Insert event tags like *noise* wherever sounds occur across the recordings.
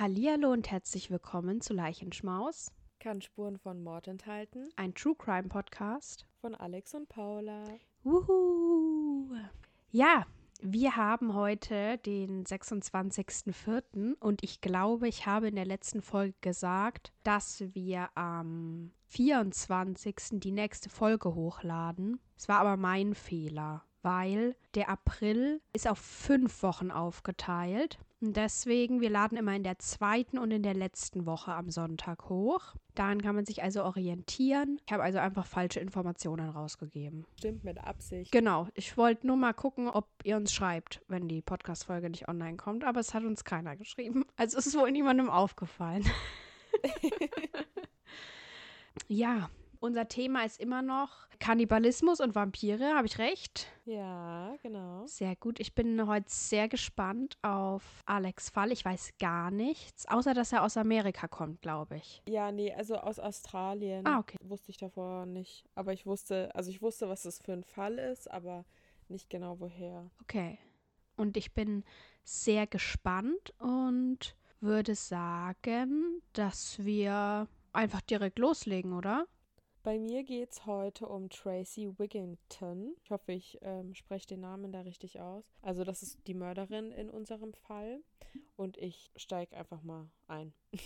Hallihallo und herzlich willkommen zu Leichenschmaus, Kann Spuren von Mord enthalten. ein True Crime Podcast. Von Alex und Paula. Wuhu! Ja, wir haben heute den 26.04. und ich glaube, ich habe in der letzten Folge gesagt, dass wir am 24. die nächste Folge hochladen. Es war aber mein Fehler, weil der April ist auf fünf Wochen aufgeteilt. Und deswegen, wir laden immer in der zweiten und in der letzten Woche am Sonntag hoch. Daran kann man sich also orientieren. Ich habe also einfach falsche Informationen rausgegeben. Stimmt mit Absicht. Genau, ich wollte nur mal gucken, ob ihr uns schreibt, wenn die Podcast-Folge nicht online kommt, aber es hat uns keiner geschrieben. *laughs* Also es ist wohl niemandem aufgefallen. *laughs* ja, unser Thema ist immer noch Kannibalismus und Vampire, habe ich recht? Ja, genau. Sehr gut. Ich bin heute sehr gespannt auf Alex Fall. Ich weiß gar nichts, außer dass er aus Amerika kommt, glaube ich. Ja, nee, also aus Australien. Ah, okay. Wusste ich davor nicht. Aber ich wusste, also ich wusste, was das für ein Fall ist, aber nicht genau woher. Okay. Und ich bin sehr gespannt und würde sagen, dass wir einfach direkt loslegen, oder? Bei mir geht es heute um Tracy Wigginton. Ich hoffe, ich ähm, spreche den Namen da richtig aus. Also das ist die Mörderin in unserem Fall. Und ich steige einfach mal ein. *laughs*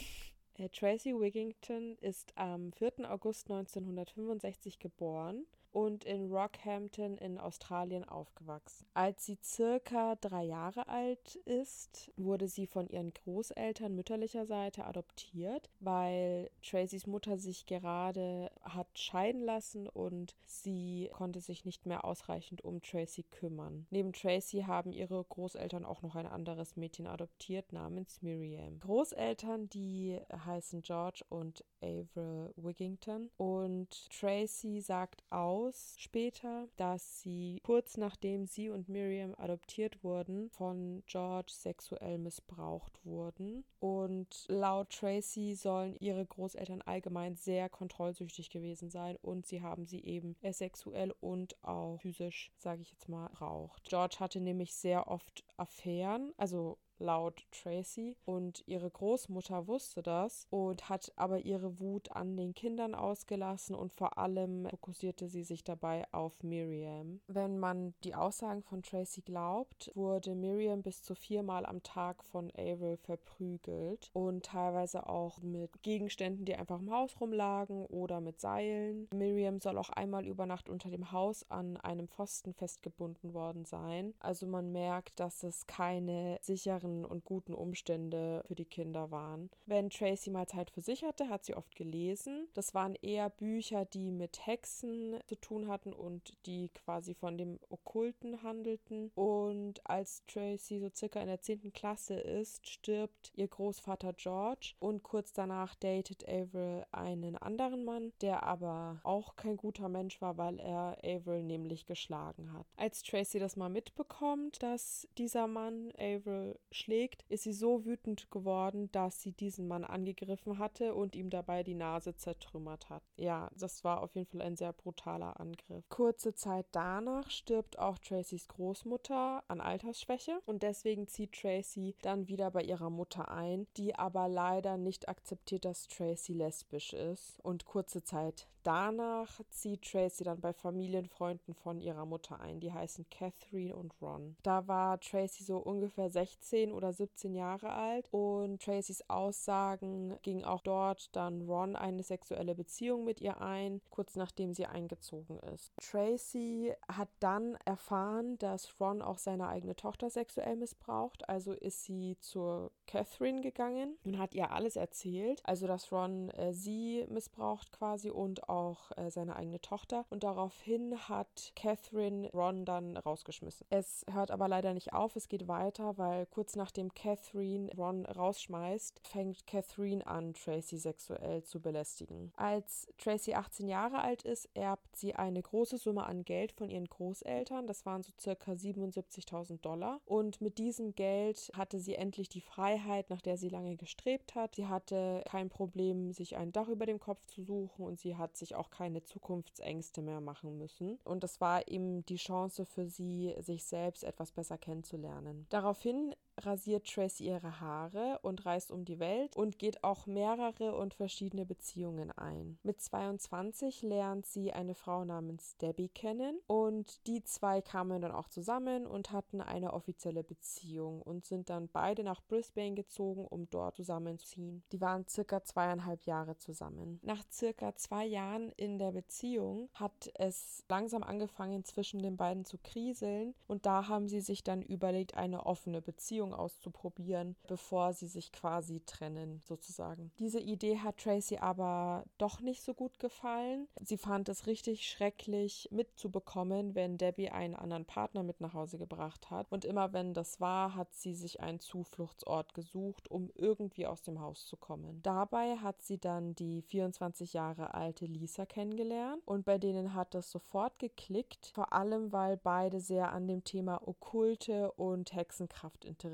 Äh, Tracy Wigginton ist am 4. August 1965 geboren und in Rockhampton in Australien aufgewachsen. Als sie circa drei Jahre alt ist, wurde sie von ihren Großeltern mütterlicher Seite adoptiert, weil Tracys Mutter sich gerade hat scheiden lassen und sie konnte sich nicht mehr ausreichend um Tracy kümmern. Neben Tracy haben ihre Großeltern auch noch ein anderes Mädchen adoptiert namens Miriam. Großeltern, die heißen George und Avril Wigington und Tracy sagt aus, später, dass sie kurz nachdem sie und Miriam adoptiert wurden, von George sexuell missbraucht wurden. Und laut Tracy sollen ihre Großeltern allgemein sehr kontrollsüchtig gewesen sein und sie haben sie eben sexuell und auch physisch, sage ich jetzt mal, raucht. George hatte nämlich sehr oft Affären, also laut Tracy. Und ihre Großmutter wusste das und hat aber ihre Wut an den Kindern ausgelassen und vor allem fokussierte sie sich dabei auf Miriam. Wenn man die Aussagen von Tracy glaubt, wurde Miriam bis zu viermal am Tag von Avril verprügelt und teilweise auch mit Gegenständen, die einfach im Haus rumlagen oder mit Seilen. Miriam soll auch einmal über Nacht unter dem Haus an einem Pfosten festgebunden worden sein. Also man merkt, dass es keine sicheren und guten Umstände für die Kinder waren. Wenn Tracy mal Zeit für sich hatte, hat sie oft gelesen. Das waren eher Bücher, die mit Hexen zu tun hatten und die quasi von dem Okkulten handelten. Und als Tracy so circa in der 10. Klasse ist, stirbt ihr Großvater George und kurz danach datet Avril einen anderen Mann, der aber auch kein guter Mensch war, weil er Avril nämlich geschlagen hat. Als Tracy das mal mitbekommt, dass dieser Mann Avril schlägt, ist sie so wütend geworden, dass sie diesen Mann angegriffen hatte und ihm dabei die Nase zertrümmert hat. Ja, das war auf jeden Fall ein sehr brutaler Angriff. Kurze Zeit danach stirbt auch Tracys Großmutter an Altersschwäche und deswegen zieht Tracy dann wieder bei ihrer Mutter ein, die aber leider nicht akzeptiert, dass Tracy lesbisch ist. Und kurze Zeit danach zieht Tracy dann bei Familienfreunden von ihrer Mutter ein, die heißen Catherine und Ron. Da war Tracy so ungefähr 16 oder 17 Jahre alt. Und Tracys Aussagen ging auch dort dann Ron eine sexuelle Beziehung mit ihr ein, kurz nachdem sie eingezogen ist. Tracy hat dann erfahren, dass Ron auch seine eigene Tochter sexuell missbraucht, also ist sie zur Catherine gegangen und hat ihr alles erzählt, also dass Ron äh, sie missbraucht quasi und auch äh, seine eigene Tochter. Und daraufhin hat Catherine Ron dann rausgeschmissen. Es hört aber leider nicht auf, es geht weiter, weil kurz nachdem Catherine Ron rausschmeißt, fängt Catherine an, Tracy sexuell zu belästigen. Als Tracy 18 Jahre alt ist, erbt sie eine große Summe an Geld von ihren Großeltern, das waren so circa 77.000 Dollar und mit diesem Geld hatte sie endlich die Freiheit, nach der sie lange gestrebt hat. Sie hatte kein Problem, sich ein Dach über dem Kopf zu suchen und sie hat sich auch keine Zukunftsängste mehr machen müssen. Und das war eben die Chance für sie, sich selbst etwas besser kennenzulernen. Daraufhin rasiert Tracy ihre Haare und reist um die Welt und geht auch mehrere und verschiedene Beziehungen ein. Mit 22 lernt sie eine Frau namens Debbie kennen und die zwei kamen dann auch zusammen und hatten eine offizielle Beziehung und sind dann beide nach Brisbane gezogen, um dort zusammenzuziehen. Die waren circa zweieinhalb Jahre zusammen. Nach circa zwei Jahren in der Beziehung hat es langsam angefangen zwischen den beiden zu kriseln und da haben sie sich dann überlegt, eine offene Beziehung auszuprobieren, bevor sie sich quasi trennen, sozusagen. Diese Idee hat Tracy aber doch nicht so gut gefallen. Sie fand es richtig schrecklich mitzubekommen, wenn Debbie einen anderen Partner mit nach Hause gebracht hat. Und immer wenn das war, hat sie sich einen Zufluchtsort gesucht, um irgendwie aus dem Haus zu kommen. Dabei hat sie dann die 24 Jahre alte Lisa kennengelernt und bei denen hat es sofort geklickt, vor allem weil beide sehr an dem Thema Okkulte und Hexenkraft interessiert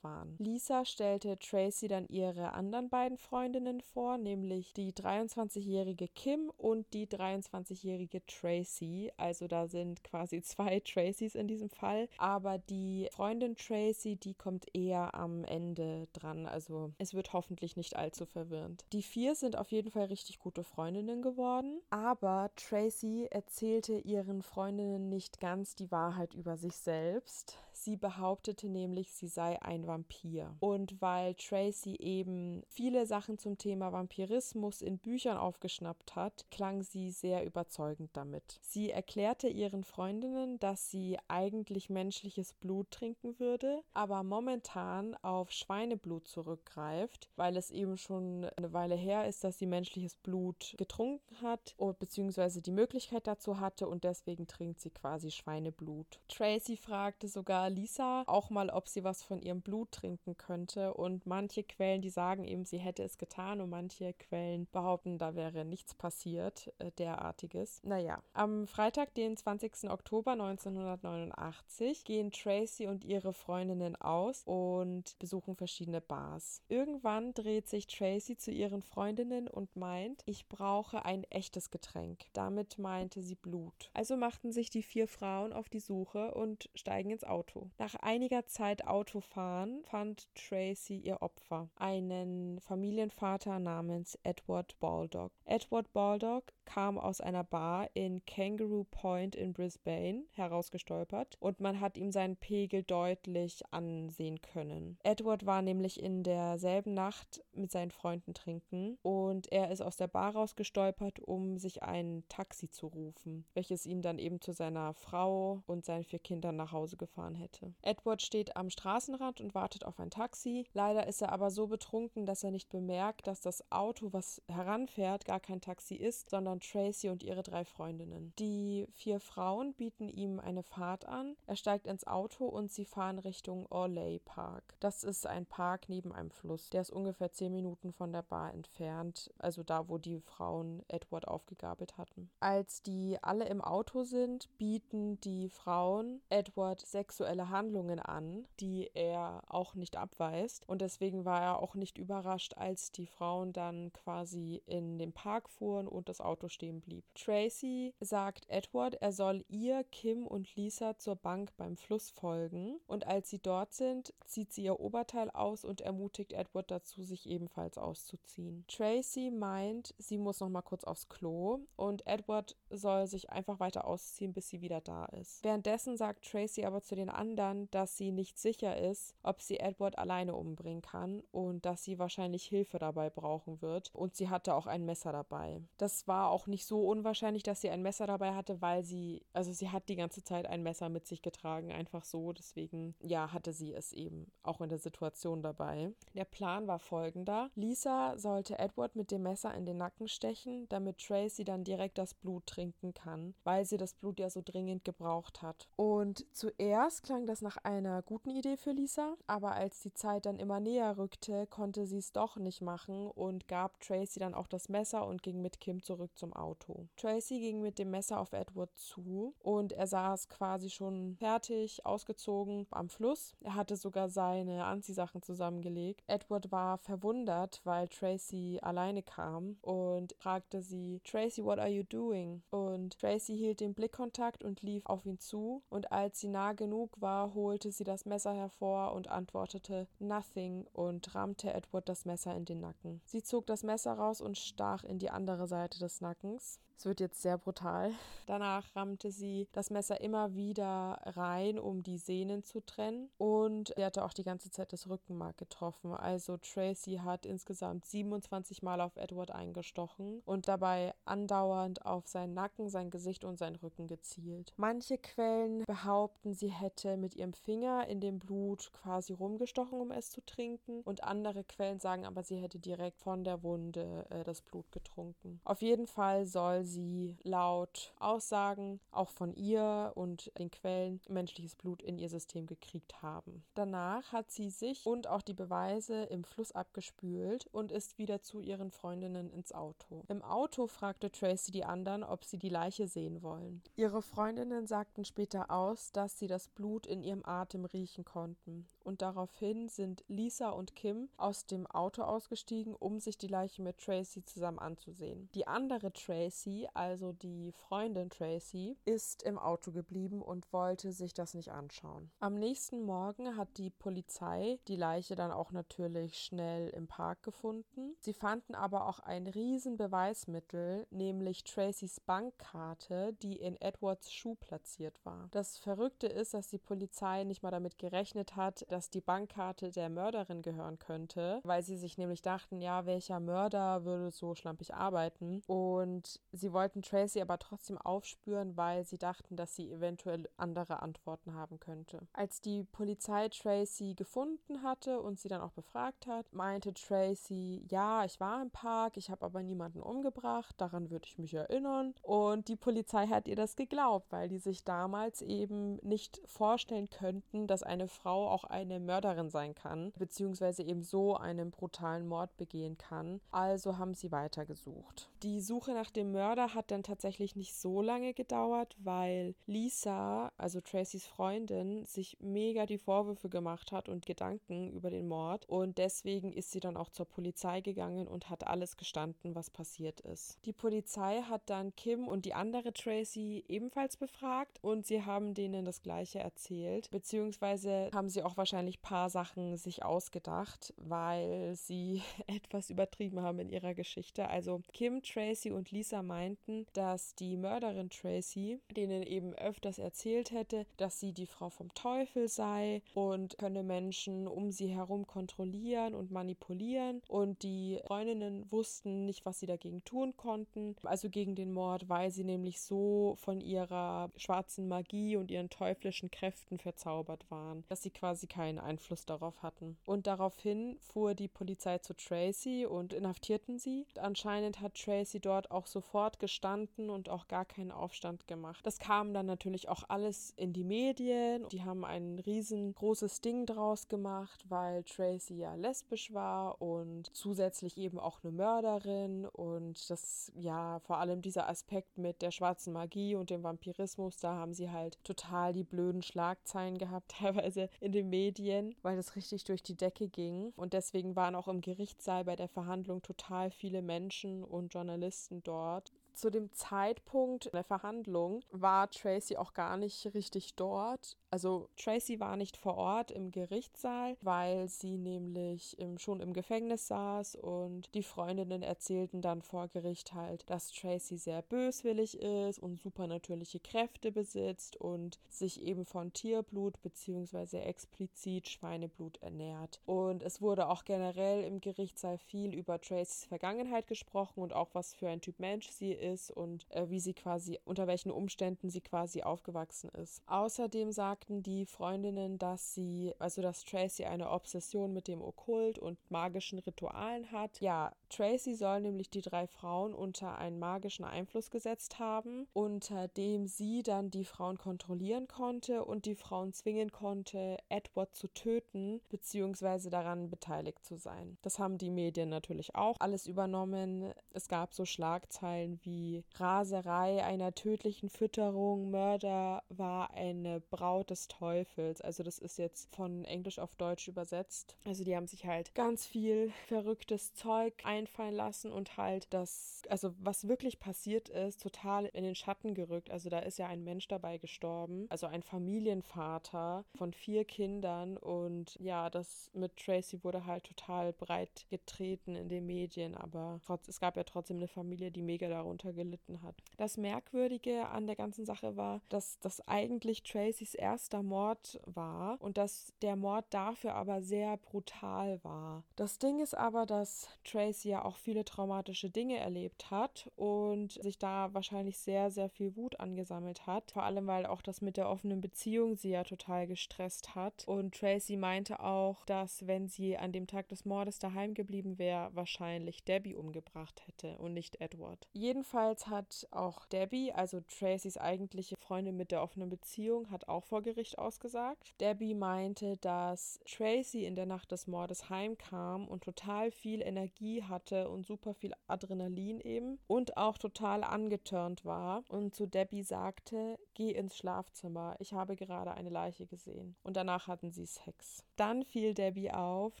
waren. Lisa stellte Tracy dann ihre anderen beiden Freundinnen vor, nämlich die 23-jährige Kim und die 23-jährige Tracy. Also da sind quasi zwei Tracys in diesem Fall, aber die Freundin Tracy, die kommt eher am Ende dran. Also es wird hoffentlich nicht allzu verwirrend. Die vier sind auf jeden Fall richtig gute Freundinnen geworden, aber Tracy erzählte ihren Freundinnen nicht ganz die Wahrheit über sich selbst. Sie behauptete nämlich, sie sei ein Vampir. Und weil Tracy eben viele Sachen zum Thema Vampirismus in Büchern aufgeschnappt hat, klang sie sehr überzeugend damit. Sie erklärte ihren Freundinnen, dass sie eigentlich menschliches Blut trinken würde, aber momentan auf Schweineblut zurückgreift, weil es eben schon eine Weile her ist, dass sie menschliches Blut getrunken hat, beziehungsweise die Möglichkeit dazu hatte und deswegen trinkt sie quasi Schweineblut. Tracy fragte sogar Lisa auch mal, ob sie was von ihrem Blut trinken könnte. Und manche Quellen, die sagen eben, sie hätte es getan und manche Quellen behaupten, da wäre nichts passiert, äh, derartiges. Naja, am Freitag, den 20. Oktober 1989, gehen Tracy und ihre Freundinnen aus und besuchen verschiedene Bars. Irgendwann dreht sich Tracy zu ihren Freundinnen und meint, ich brauche ein echtes Getränk. Damit meinte sie Blut. Also machten sich die vier Frauen auf die Suche und steigen ins Auto. Nach einiger Zeit Autofahren fand Tracy ihr Opfer, einen Familienvater namens Edward Baldock. Edward Baldock kam aus einer Bar in Kangaroo Point in Brisbane herausgestolpert und man hat ihm seinen Pegel deutlich ansehen können. Edward war nämlich in derselben Nacht mit seinen Freunden trinken und er ist aus der Bar rausgestolpert, um sich ein Taxi zu rufen, welches ihn dann eben zu seiner Frau und seinen vier Kindern nach Hause gefahren hätte. Edward steht am Straßenrand und wartet auf ein Taxi. Leider ist er aber so betrunken, dass er nicht bemerkt, dass das Auto, was heranfährt, gar kein Taxi ist, sondern Tracy und ihre drei Freundinnen. Die vier Frauen bieten ihm eine Fahrt an. Er steigt ins Auto und sie fahren Richtung Orley Park. Das ist ein Park neben einem Fluss. Der ist ungefähr zehn Minuten von der Bar entfernt, also da, wo die Frauen Edward aufgegabelt hatten. Als die alle im Auto sind, bieten die Frauen Edward sexuelle Handlungen an, die er auch nicht abweist. Und deswegen war er auch nicht überrascht, als die Frauen dann quasi in den Park fuhren und das Auto stehen blieb. Tracy sagt Edward, er soll ihr, Kim und Lisa zur Bank beim Fluss folgen. Und als sie dort sind, zieht sie ihr Oberteil aus und ermutigt Edward dazu, sich ebenfalls auszuziehen. Tracy meint, sie muss noch mal kurz aufs Klo und Edward soll sich einfach weiter ausziehen, bis sie wieder da ist. Währenddessen sagt Tracy aber zu den anderen, dass sie nicht sicher ist, ob sie Edward alleine umbringen kann und dass sie wahrscheinlich Hilfe dabei brauchen wird. Und sie hatte auch ein Messer dabei. Das war auch nicht so unwahrscheinlich, dass sie ein Messer dabei hatte, weil sie, also sie hat die ganze Zeit ein Messer mit sich getragen, einfach so. Deswegen, ja, hatte sie es eben auch in der Situation dabei. Der Plan war folgender. Lisa sollte Edward mit dem Messer in den Nacken stechen, damit Tracy dann direkt das Blut trinken kann, weil sie das Blut ja so dringend gebraucht hat. Und zuerst klang das nach einer guten Idee für Lisa, aber als die Zeit dann immer näher rückte, konnte sie es doch nicht machen und gab Tracy dann auch das Messer und ging mit Kim zurück zum Auto. Tracy ging mit dem Messer auf Edward zu und er saß quasi schon fertig, ausgezogen am Fluss. Er hatte sogar seine Anziehsachen zusammengelegt. Edward war verwundert, weil Tracy alleine kam und fragte sie, Tracy, what are you doing? Und Tracy hielt den Blickkontakt und lief auf ihn zu und als sie nah genug war, holte sie das Messer hervor und antwortete Nothing und rammte Edward das Messer in den Nacken. Sie zog das Messer raus und stach in die andere Seite des Nackens. markings. Es wird jetzt sehr brutal. Danach rammte sie das Messer immer wieder rein, um die Sehnen zu trennen. Und sie hatte auch die ganze Zeit das Rückenmark getroffen. Also Tracy hat insgesamt 27 Mal auf Edward eingestochen und dabei andauernd auf seinen Nacken, sein Gesicht und seinen Rücken gezielt. Manche Quellen behaupten, sie hätte mit ihrem Finger in dem Blut quasi rumgestochen, um es zu trinken. Und andere Quellen sagen aber, sie hätte direkt von der Wunde äh, das Blut getrunken. Auf jeden Fall soll sie sie laut Aussagen auch von ihr und den Quellen menschliches Blut in ihr System gekriegt haben. Danach hat sie sich und auch die Beweise im Fluss abgespült und ist wieder zu ihren Freundinnen ins Auto. Im Auto fragte Tracy die anderen, ob sie die Leiche sehen wollen. Ihre Freundinnen sagten später aus, dass sie das Blut in ihrem Atem riechen konnten und daraufhin sind Lisa und Kim aus dem Auto ausgestiegen, um sich die Leiche mit Tracy zusammen anzusehen. Die andere Tracy, also die Freundin Tracy, ist im Auto geblieben und wollte sich das nicht anschauen. Am nächsten Morgen hat die Polizei die Leiche dann auch natürlich schnell im Park gefunden. Sie fanden aber auch ein riesen Beweismittel, nämlich Tracys Bankkarte, die in Edwards Schuh platziert war. Das Verrückte ist, dass die Polizei nicht mal damit gerechnet hat, dass die Bankkarte der Mörderin gehören könnte, weil sie sich nämlich dachten, ja, welcher Mörder würde so schlampig arbeiten? Und sie wollten Tracy aber trotzdem aufspüren, weil sie dachten, dass sie eventuell andere Antworten haben könnte. Als die Polizei Tracy gefunden hatte und sie dann auch befragt hat, meinte Tracy, ja, ich war im Park, ich habe aber niemanden umgebracht, daran würde ich mich erinnern. Und die Polizei hat ihr das geglaubt, weil die sich damals eben nicht vorstellen könnten, dass eine Frau auch ein eine Mörderin sein kann, beziehungsweise eben so einen brutalen Mord begehen kann. Also haben sie weitergesucht. Die Suche nach dem Mörder hat dann tatsächlich nicht so lange gedauert, weil Lisa, also Tracys Freundin, sich mega die Vorwürfe gemacht hat und Gedanken über den Mord. Und deswegen ist sie dann auch zur Polizei gegangen und hat alles gestanden, was passiert ist. Die Polizei hat dann Kim und die andere Tracy ebenfalls befragt und sie haben denen das gleiche erzählt, beziehungsweise haben sie auch wahrscheinlich wahrscheinlich ein paar Sachen sich ausgedacht, weil sie *laughs* etwas übertrieben haben in ihrer Geschichte. Also Kim, Tracy und Lisa meinten, dass die Mörderin Tracy denen eben öfters erzählt hätte, dass sie die Frau vom Teufel sei und könne Menschen um sie herum kontrollieren und manipulieren. Und die Freundinnen wussten nicht, was sie dagegen tun konnten, also gegen den Mord, weil sie nämlich so von ihrer schwarzen Magie und ihren teuflischen Kräften verzaubert waren, dass sie quasi keine keinen Einfluss darauf hatten. Und daraufhin fuhr die Polizei zu Tracy und inhaftierten sie. Anscheinend hat Tracy dort auch sofort gestanden und auch gar keinen Aufstand gemacht. Das kam dann natürlich auch alles in die Medien. Die haben ein riesengroßes Ding draus gemacht, weil Tracy ja lesbisch war und zusätzlich eben auch eine Mörderin und das ja vor allem dieser Aspekt mit der schwarzen Magie und dem Vampirismus, da haben sie halt total die blöden Schlagzeilen gehabt, *laughs* teilweise in den Medien Medien, weil das richtig durch die Decke ging. Und deswegen waren auch im Gerichtssaal bei der Verhandlung total viele Menschen und Journalisten dort zu dem Zeitpunkt der Verhandlung war Tracy auch gar nicht richtig dort. Also Tracy war nicht vor Ort im Gerichtssaal, weil sie nämlich im, schon im Gefängnis saß und die Freundinnen erzählten dann vor Gericht halt, dass Tracy sehr böswillig ist und supernatürliche Kräfte besitzt und sich eben von Tierblut bzw. explizit Schweineblut ernährt. Und es wurde auch generell im Gerichtssaal viel über Tracys Vergangenheit gesprochen und auch was für ein Typ Mensch sie ist und äh, wie sie quasi, unter welchen Umständen sie quasi aufgewachsen ist. Außerdem sagten die Freundinnen, dass sie, also dass Tracy eine Obsession mit dem Okkult und magischen Ritualen hat. Ja, Tracy soll nämlich die drei Frauen unter einen magischen Einfluss gesetzt haben, unter dem sie dann die Frauen kontrollieren konnte und die Frauen zwingen konnte, Edward zu töten, beziehungsweise daran beteiligt zu sein. Das haben die Medien natürlich auch alles übernommen. Es gab so Schlagzeilen wie Raserei einer tödlichen Fütterung, Mörder war eine Braut des Teufels. Also das ist jetzt von Englisch auf Deutsch übersetzt. Also die haben sich halt ganz viel verrücktes Zeug einfallen lassen und halt das, also was wirklich passiert ist, total in den Schatten gerückt. Also da ist ja ein Mensch dabei gestorben, also ein Familienvater von vier Kindern und ja, das mit Tracy wurde halt total breit getreten in den Medien, aber trotz, es gab ja trotzdem eine Familie, die mega darunter gelitten hat. Das Merkwürdige an der ganzen Sache war, dass das eigentlich Tracys erster Mord war und dass der Mord dafür aber sehr brutal war. Das Ding ist aber, dass Tracy ja auch viele traumatische Dinge erlebt hat und sich da wahrscheinlich sehr, sehr viel Wut angesammelt hat. Vor allem, weil auch das mit der offenen Beziehung sie ja total gestresst hat. Und Tracy meinte auch, dass wenn sie an dem Tag des Mordes daheim geblieben wäre, wahrscheinlich Debbie umgebracht hätte und nicht Edward. Jedenfalls hat auch Debbie, also Tracys eigentliche Freundin mit der offenen Beziehung, hat auch vor Gericht ausgesagt. Debbie meinte, dass Tracy in der Nacht des Mordes heimkam und total viel Energie hatte und super viel Adrenalin eben und auch total angetörnt war und zu Debbie sagte, geh ins Schlafzimmer, ich habe gerade eine Leiche gesehen. Und danach hatten sie Sex. Dann fiel Debbie auf,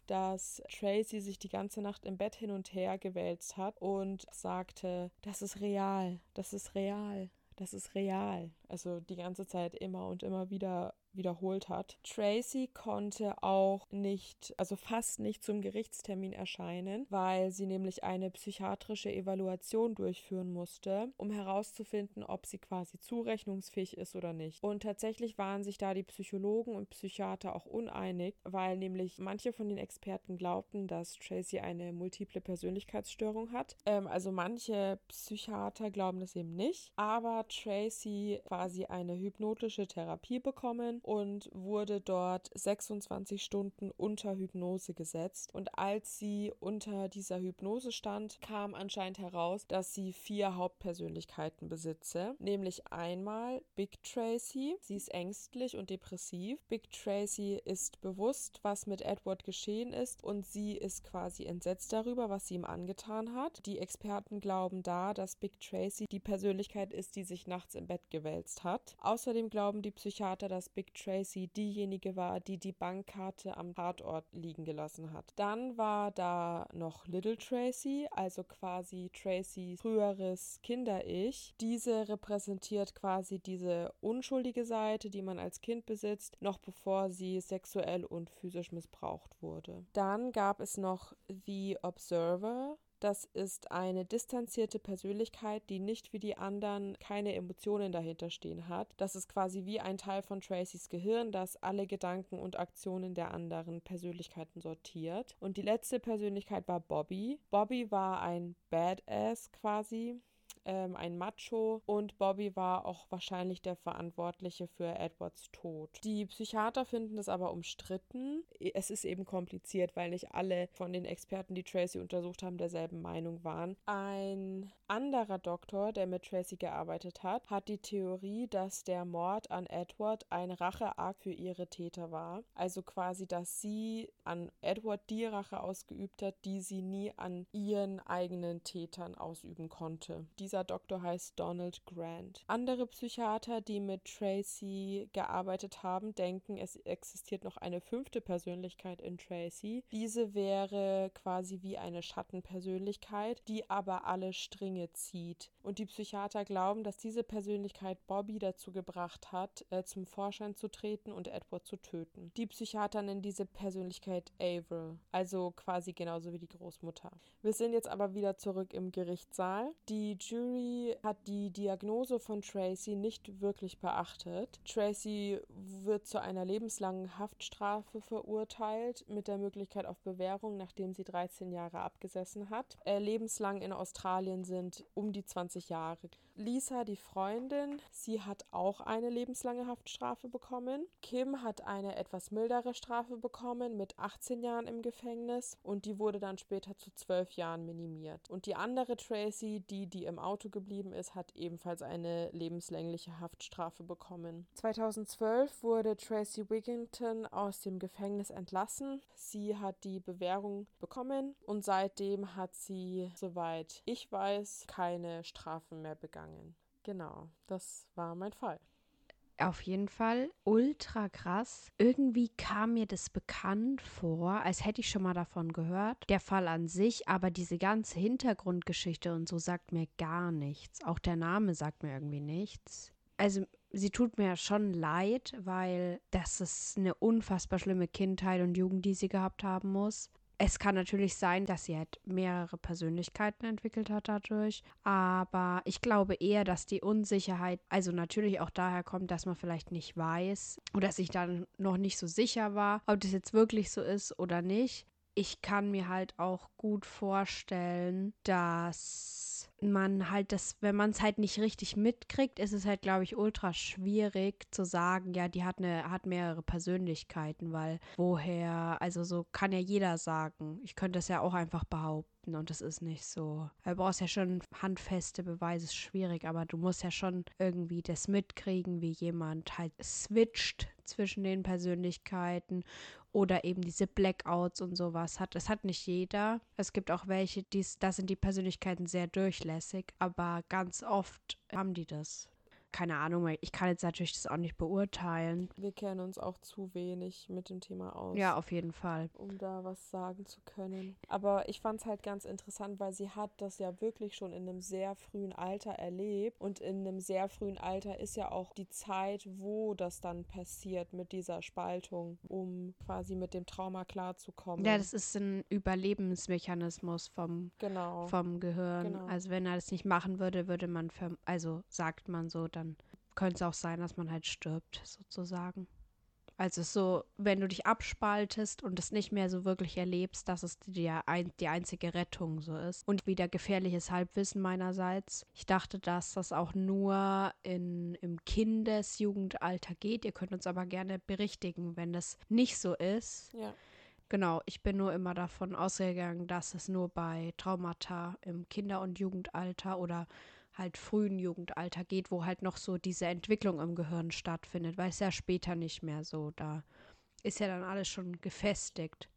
dass Tracy sich die ganze Nacht im Bett hin und her gewälzt hat und sagte, das ist real, das ist real, das ist real. Also die ganze Zeit immer und immer wieder wiederholt hat. Tracy konnte auch nicht, also fast nicht zum Gerichtstermin erscheinen, weil sie nämlich eine psychiatrische Evaluation durchführen musste, um herauszufinden, ob sie quasi zurechnungsfähig ist oder nicht. Und tatsächlich waren sich da die Psychologen und Psychiater auch uneinig, weil nämlich manche von den Experten glaubten, dass Tracy eine multiple Persönlichkeitsstörung hat. Ähm, also manche Psychiater glauben das eben nicht, aber Tracy quasi eine hypnotische Therapie bekommen und wurde dort 26 Stunden unter Hypnose gesetzt. Und als sie unter dieser Hypnose stand, kam anscheinend heraus, dass sie vier Hauptpersönlichkeiten besitze. Nämlich einmal Big Tracy. Sie ist ängstlich und depressiv. Big Tracy ist bewusst, was mit Edward geschehen ist und sie ist quasi entsetzt darüber, was sie ihm angetan hat. Die Experten glauben da, dass Big Tracy die Persönlichkeit ist, die sich nachts im Bett gewälzt hat. Außerdem glauben die Psychiater, dass Big Tracy diejenige war, die die Bankkarte am Tatort liegen gelassen hat. Dann war da noch Little Tracy, also quasi Tracys früheres Kinder-Ich. Diese repräsentiert quasi diese unschuldige Seite, die man als Kind besitzt, noch bevor sie sexuell und physisch missbraucht wurde. Dann gab es noch The Observer, das ist eine distanzierte Persönlichkeit, die nicht wie die anderen keine Emotionen dahinter stehen hat. Das ist quasi wie ein Teil von Tracys Gehirn, das alle Gedanken und Aktionen der anderen Persönlichkeiten sortiert. Und die letzte Persönlichkeit war Bobby. Bobby war ein Badass quasi ähm, ein Macho und Bobby war auch wahrscheinlich der Verantwortliche für Edwards Tod. Die Psychiater finden es aber umstritten. Es ist eben kompliziert, weil nicht alle von den Experten, die Tracy untersucht haben, derselben Meinung waren. Ein anderer Doktor, der mit Tracy gearbeitet hat, hat die Theorie, dass der Mord an Edward ein Racheakt für ihre Täter war. Also quasi, dass sie an Edward die Rache ausgeübt hat, die sie nie an ihren eigenen Tätern ausüben konnte. Dies dieser Doktor heißt Donald Grant. Andere Psychiater, die mit Tracy gearbeitet haben, denken, es existiert noch eine fünfte Persönlichkeit in Tracy. Diese wäre quasi wie eine Schattenpersönlichkeit, die aber alle Stringe zieht. Und die Psychiater glauben, dass diese Persönlichkeit Bobby dazu gebracht hat, äh, zum Vorschein zu treten und Edward zu töten. Die Psychiater nennen diese Persönlichkeit Avril, also quasi genauso wie die Großmutter. Wir sind jetzt aber wieder zurück im Gerichtssaal. Die Jury hat die Diagnose von Tracy nicht wirklich beachtet. Tracy wird zu einer lebenslangen Haftstrafe verurteilt mit der Möglichkeit auf Bewährung, nachdem sie 13 Jahre abgesessen hat. Äh, lebenslang in Australien sind um die 20 Jahre. Lisa, die Freundin, sie hat auch eine lebenslange Haftstrafe bekommen. Kim hat eine etwas mildere Strafe bekommen mit 18 Jahren im Gefängnis und die wurde dann später zu 12 Jahren minimiert. Und die andere Tracy, die, die im Auto geblieben ist, hat ebenfalls eine lebenslängliche Haftstrafe bekommen. 2012 wurde Tracy Wigginton aus dem Gefängnis entlassen. Sie hat die Bewährung bekommen und seitdem hat sie, soweit ich weiß, keine Strafen mehr begangen. Genau, das war mein Fall. Auf jeden Fall ultra krass. Irgendwie kam mir das bekannt vor, als hätte ich schon mal davon gehört. Der Fall an sich, aber diese ganze Hintergrundgeschichte und so sagt mir gar nichts. Auch der Name sagt mir irgendwie nichts. Also sie tut mir schon leid, weil das ist eine unfassbar schlimme Kindheit und Jugend, die sie gehabt haben muss. Es kann natürlich sein, dass sie halt mehrere Persönlichkeiten entwickelt hat dadurch, aber ich glaube eher, dass die Unsicherheit, also natürlich auch daher kommt, dass man vielleicht nicht weiß oder sich dann noch nicht so sicher war, ob das jetzt wirklich so ist oder nicht. Ich kann mir halt auch gut vorstellen, dass man halt das, wenn man es halt nicht richtig mitkriegt, ist es halt, glaube ich, ultra schwierig zu sagen, ja, die hat eine, hat mehrere Persönlichkeiten, weil woher, also so kann ja jeder sagen. Ich könnte es ja auch einfach behaupten und das ist nicht so. Du brauchst ja schon handfeste Beweise, ist schwierig, aber du musst ja schon irgendwie das mitkriegen, wie jemand halt switcht zwischen den Persönlichkeiten oder eben diese Blackouts und sowas hat. Das hat nicht jeder. Es gibt auch welche, die, da sind die Persönlichkeiten sehr durchlässig, aber ganz oft haben die das keine Ahnung, ich kann jetzt natürlich das auch nicht beurteilen. Wir kennen uns auch zu wenig mit dem Thema aus. Ja, auf jeden Fall. Um da was sagen zu können. Aber ich fand es halt ganz interessant, weil sie hat das ja wirklich schon in einem sehr frühen Alter erlebt. Und in einem sehr frühen Alter ist ja auch die Zeit, wo das dann passiert mit dieser Spaltung, um quasi mit dem Trauma klarzukommen. Ja, das ist ein Überlebensmechanismus vom, genau. vom Gehirn. Genau. Also wenn er das nicht machen würde, würde man, also sagt man so, dann könnte es auch sein, dass man halt stirbt, sozusagen. Also so, wenn du dich abspaltest und es nicht mehr so wirklich erlebst, dass es die, die einzige Rettung so ist. Und wieder gefährliches Halbwissen meinerseits. Ich dachte, dass das auch nur in, im Kindesjugendalter geht. Ihr könnt uns aber gerne berichtigen, wenn das nicht so ist. Ja. Genau, ich bin nur immer davon ausgegangen, dass es nur bei Traumata im Kinder- und Jugendalter oder halt frühen Jugendalter geht, wo halt noch so diese Entwicklung im Gehirn stattfindet, weil es ja später nicht mehr so, da ist ja dann alles schon gefestigt.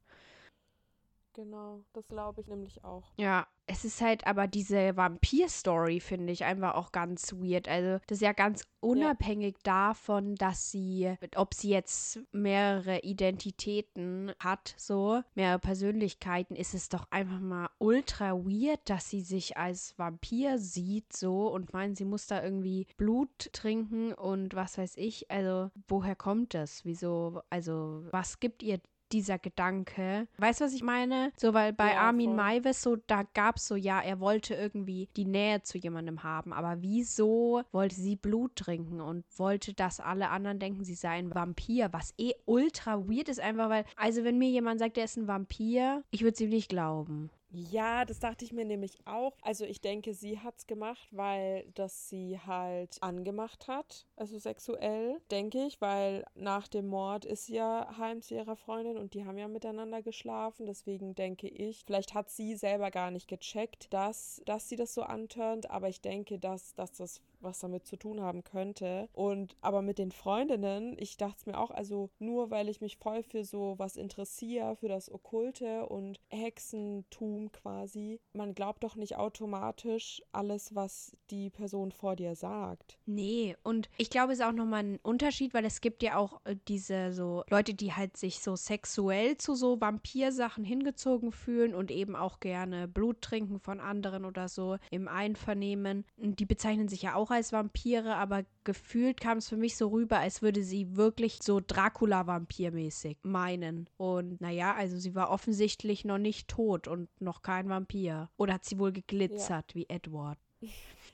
Genau, das glaube ich nämlich auch. Ja, es ist halt aber diese Vampir-Story, finde ich, einfach auch ganz weird. Also, das ist ja ganz unabhängig ja. davon, dass sie, ob sie jetzt mehrere Identitäten hat, so, mehrere Persönlichkeiten, ist es doch einfach mal ultra weird, dass sie sich als Vampir sieht, so, und meint, sie muss da irgendwie Blut trinken und was weiß ich. Also, woher kommt das? Wieso, also, was gibt ihr dieser Gedanke. Weißt du, was ich meine? So, weil bei ja, Armin Maivis so, da gab es so, ja, er wollte irgendwie die Nähe zu jemandem haben, aber wieso wollte sie Blut trinken und wollte, dass alle anderen denken, sie sei ein Vampir, was eh ultra weird ist, einfach weil, also wenn mir jemand sagt, er ist ein Vampir, ich würde es ihm nicht glauben. Ja, das dachte ich mir nämlich auch. Also ich denke, sie hat es gemacht, weil das sie halt angemacht hat, also sexuell, denke ich, weil nach dem Mord ist sie ja heim zu ihrer Freundin und die haben ja miteinander geschlafen. Deswegen denke ich, vielleicht hat sie selber gar nicht gecheckt, dass, dass sie das so antörnt, aber ich denke, dass, dass das was damit zu tun haben könnte. Und aber mit den Freundinnen, ich dachte es mir auch, also nur weil ich mich voll für so was interessiere, für das Okkulte und Hexentum quasi, man glaubt doch nicht automatisch alles, was die Person vor dir sagt. Nee, und ich glaube, es ist auch nochmal ein Unterschied, weil es gibt ja auch äh, diese so Leute, die halt sich so sexuell zu so Vampirsachen hingezogen fühlen und eben auch gerne Blut trinken von anderen oder so im Einvernehmen. Die bezeichnen sich ja auch als Vampire, aber gefühlt kam es für mich so rüber, als würde sie wirklich so Dracula-Vampir-mäßig meinen. Und naja, also sie war offensichtlich noch nicht tot und noch kein Vampir. Oder hat sie wohl geglitzert ja. wie Edward? *laughs*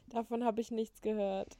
Davon habe ich nichts gehört.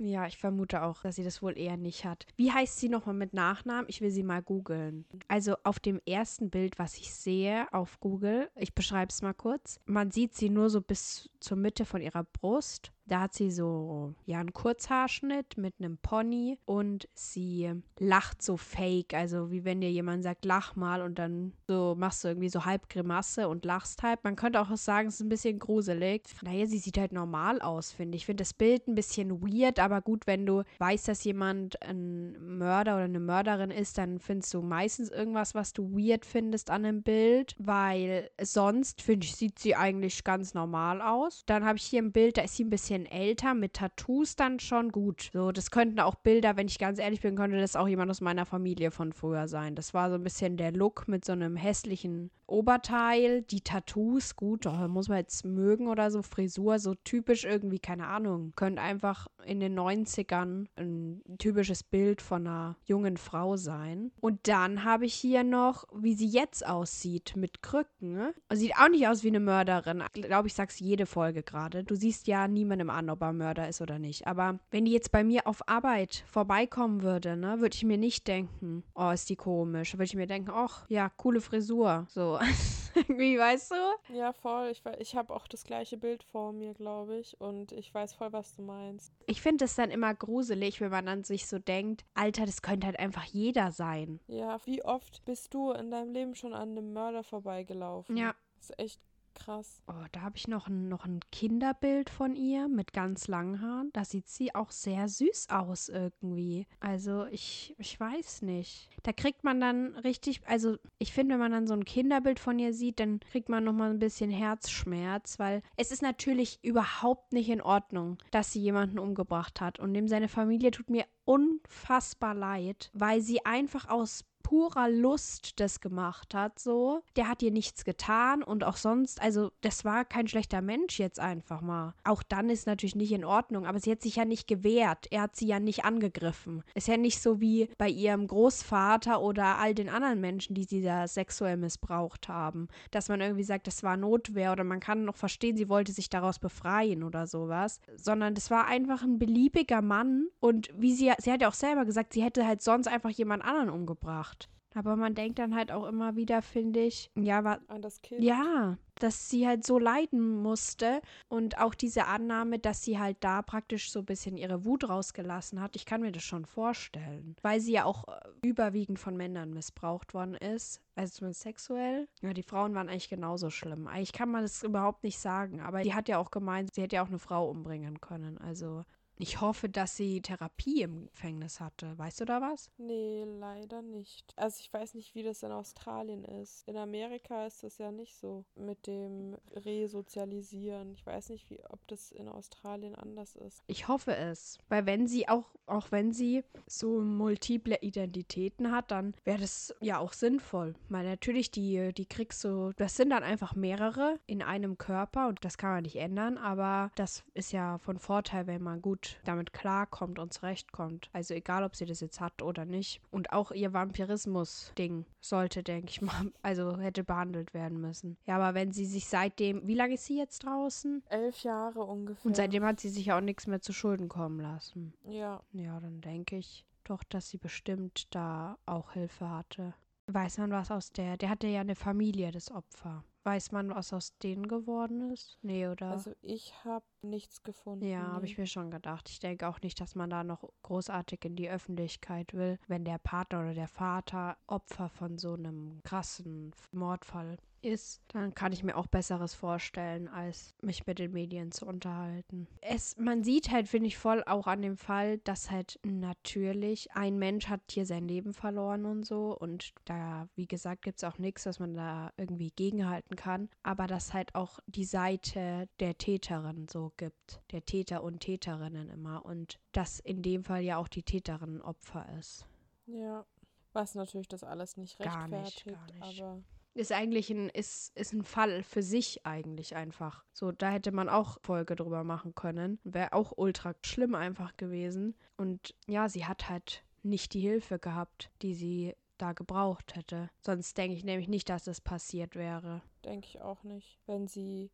Ja, ich vermute auch, dass sie das wohl eher nicht hat. Wie heißt sie nochmal mit Nachnamen? Ich will sie mal googeln. Also auf dem ersten Bild, was ich sehe auf Google, ich beschreibe es mal kurz, man sieht sie nur so bis zur Mitte von ihrer Brust Da hat sie so, ja, einen Kurzhaarschnitt mit einem Pony und sie lacht so fake. Also wie wenn dir jemand sagt, lach mal und dann so machst du irgendwie so halb Grimasse und lachst halb. Man könnte auch sagen, es ist ein bisschen gruselig. Naja, sie sieht halt normal aus, finde ich. Ich finde das Bild ein bisschen weird, aber gut, wenn du weißt, dass jemand ein Mörder oder eine Mörderin ist, dann findest du meistens irgendwas, was du weird findest an dem Bild, weil sonst, finde ich, sieht sie eigentlich ganz normal aus. Dann habe ich hier ein Bild, da ist sie ein bisschen älter, mit Tattoos dann schon gut. So, das könnten auch Bilder, wenn ich ganz ehrlich bin, könnte das auch jemand aus meiner Familie von früher sein. Das war so ein bisschen der Look mit so einem hässlichen Oberteil, die Tattoos, gut, oh, muss man jetzt mögen oder so, Frisur, so typisch irgendwie, keine Ahnung. Könnte einfach in den 90ern ein typisches Bild von einer jungen Frau sein. Und dann habe ich hier noch, wie sie jetzt aussieht, mit Krücken. Sieht auch nicht aus wie eine Mörderin. Ich glaube, ich sag's jede Folge gerade. Du siehst ja niemandem an, ob er Mörder ist oder nicht. Aber wenn die jetzt bei mir auf Arbeit vorbeikommen würde, ne, würde ich mir nicht denken, oh, ist die komisch. Würde ich mir denken, ach, ja, coole Frisur. So. *laughs* Irgendwie, weißt du? Ja, voll. Ich, ich habe auch das gleiche Bild vor mir, glaube ich. Und ich weiß voll, was du meinst. Ich finde es dann immer gruselig, wenn man dann sich so denkt, Alter, das könnte halt einfach jeder sein. Ja, wie oft bist du in deinem Leben schon an einem Mörder vorbeigelaufen? Ja. Das ist echt krass. Oh, da habe ich noch ein, noch ein Kinderbild von ihr mit ganz langen Haaren. Da sieht sie auch sehr süß aus irgendwie. Also ich, ich weiß nicht. Da kriegt man dann richtig, also ich finde, wenn man dann so ein Kinderbild von ihr sieht, dann kriegt man nochmal ein bisschen Herzschmerz, weil es ist natürlich überhaupt nicht in Ordnung, dass sie jemanden umgebracht hat. Und dem seine Familie tut mir unfassbar leid, weil sie einfach aus purer Lust das gemacht hat, so. Der hat ihr nichts getan und auch sonst, also das war kein schlechter Mensch jetzt einfach mal. Auch dann ist natürlich nicht in Ordnung, aber sie hat sich ja nicht gewehrt. Er hat sie ja nicht angegriffen. Ist ja nicht so wie bei ihrem Großvater oder all den anderen Menschen, die sie da sexuell missbraucht haben, dass man irgendwie sagt, das war Notwehr oder man kann noch verstehen, sie wollte sich daraus befreien oder sowas, sondern das war einfach ein beliebiger Mann und wie sie, sie hat ja auch selber gesagt, sie hätte halt sonst einfach jemand anderen umgebracht. Aber man denkt dann halt auch immer wieder, finde ich, ja, war, An das Kind. ja, dass sie halt so leiden musste und auch diese Annahme, dass sie halt da praktisch so ein bisschen ihre Wut rausgelassen hat. Ich kann mir das schon vorstellen, weil sie ja auch äh, überwiegend von Männern missbraucht worden ist, also zumindest sexuell. Ja, die Frauen waren eigentlich genauso schlimm. Eigentlich kann man das überhaupt nicht sagen, aber die hat ja auch gemeint, sie hätte ja auch eine Frau umbringen können. Also ich hoffe, dass sie Therapie im Gefängnis hatte. Weißt du da was? Nee, leider nicht. Also ich weiß nicht, wie das in Australien ist. In Amerika ist das ja nicht so mit dem Resozialisieren. Ich weiß nicht, wie, ob das in Australien anders ist. Ich hoffe es. Weil wenn sie auch, auch wenn sie so multiple Identitäten hat, dann wäre das ja auch sinnvoll. Weil natürlich, die, die kriegst du, das sind dann einfach mehrere in einem Körper und das kann man nicht ändern, aber das ist ja von Vorteil, wenn man gut damit klarkommt und zurechtkommt. Also egal, ob sie das jetzt hat oder nicht. Und auch ihr Vampirismus-Ding sollte, denke ich mal, *laughs* also hätte behandelt werden müssen. Ja, aber wenn sie sich seitdem, wie lange ist sie jetzt draußen? Elf Jahre ungefähr. Und seitdem hat sie sich auch nichts mehr zu Schulden kommen lassen. Ja. Ja, dann denke ich doch, dass sie bestimmt da auch Hilfe hatte. Weiß man was aus der? Der hatte ja eine Familie, das Opfer. Weiß man, was aus denen geworden ist? Nee, oder? Also ich habe nichts gefunden. ja, habe ich mir schon gedacht. Ich denke auch nicht, dass man da noch großartig in die Öffentlichkeit will, wenn der Partner oder der Vater Opfer von so einem krassen Mordfall ist, dann kann ich mir auch Besseres vorstellen, als mich mit den Medien zu unterhalten. Es, man sieht halt, finde ich, voll auch an dem Fall, dass halt natürlich ein Mensch hat hier sein Leben verloren und so. Und da, wie gesagt, gibt es auch nichts, was man da irgendwie gegenhalten kann. Aber dass halt auch die Seite der Täterin so gibt. Der Täter und Täterinnen immer. Und dass in dem Fall ja auch die Täterin Opfer ist. Ja. Was natürlich das alles nicht Gar rechtfertigt, nicht, gar nicht. aber ist eigentlich ein, ist, ist ein Fall für sich eigentlich einfach. So, da hätte man auch Folge drüber machen können. Wäre auch ultra schlimm einfach gewesen. Und ja, sie hat halt nicht die Hilfe gehabt, die sie da gebraucht hätte. Sonst denke ich nämlich nicht, dass das passiert wäre. denke ich auch nicht. Wenn sie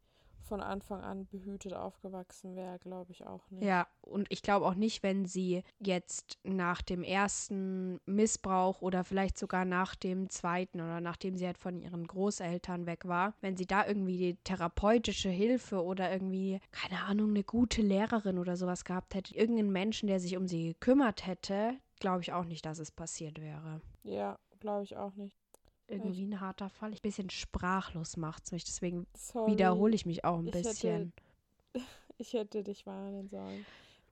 von Anfang an behütet aufgewachsen wäre, glaube ich auch nicht. Ja, und ich glaube auch nicht, wenn sie jetzt nach dem ersten Missbrauch oder vielleicht sogar nach dem zweiten oder nachdem sie halt von ihren Großeltern weg war, wenn sie da irgendwie die therapeutische Hilfe oder irgendwie, keine Ahnung, eine gute Lehrerin oder sowas gehabt hätte, irgendeinen Menschen, der sich um sie gekümmert hätte, glaube ich auch nicht, dass es passiert wäre. Ja, glaube ich auch nicht. Irgendwie ein harter Fall. Ich ein bisschen sprachlos macht es mich, deswegen wiederhole ich mich auch ein ich bisschen. Hätte, *laughs* ich hätte dich warnen sollen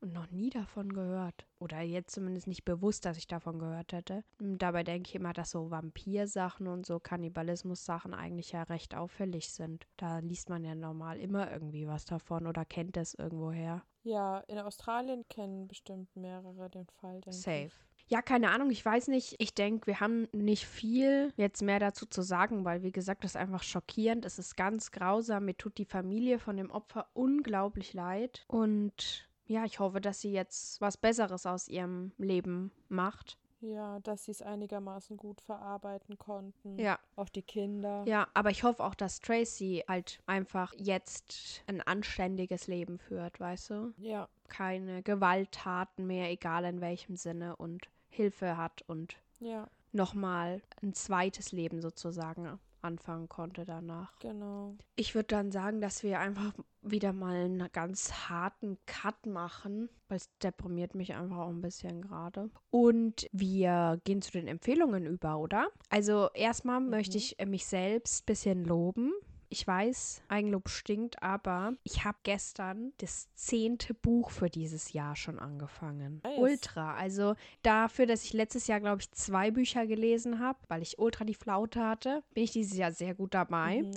und noch nie davon gehört. Oder jetzt zumindest nicht bewusst, dass ich davon gehört hätte. Und dabei denke ich immer, dass so Vampirsachen und so Kannibalismus-Sachen eigentlich ja recht auffällig sind. Da liest man ja normal immer irgendwie was davon oder kennt es irgendwoher. Ja, in Australien kennen bestimmt mehrere den Fall. Safe. Ich. Ja, keine Ahnung, ich weiß nicht. Ich denke, wir haben nicht viel jetzt mehr dazu zu sagen, weil, wie gesagt, das ist einfach schockierend. Es ist ganz grausam. Mir tut die Familie von dem Opfer unglaublich leid. Und ja, ich hoffe, dass sie jetzt was Besseres aus ihrem Leben macht. Ja, dass sie es einigermaßen gut verarbeiten konnten. Ja. Auch die Kinder. Ja, aber ich hoffe auch, dass Tracy halt einfach jetzt ein anständiges Leben führt, weißt du? Ja. Keine Gewalttaten mehr, egal in welchem Sinne und Hilfe hat und ja. nochmal ein zweites Leben sozusagen anfangen konnte danach. Genau. Ich würde dann sagen, dass wir einfach wieder mal einen ganz harten Cut machen, weil es deprimiert mich einfach auch ein bisschen gerade. Und wir gehen zu den Empfehlungen über, oder? Also erstmal mhm. möchte ich mich selbst ein bisschen loben ich weiß, Eigenlob stinkt, aber ich habe gestern das zehnte Buch für dieses Jahr schon angefangen. Nice. Ultra. Also dafür, dass ich letztes Jahr, glaube ich, zwei Bücher gelesen habe, weil ich ultra die Flaute hatte, bin ich dieses Jahr sehr gut dabei. Mhm.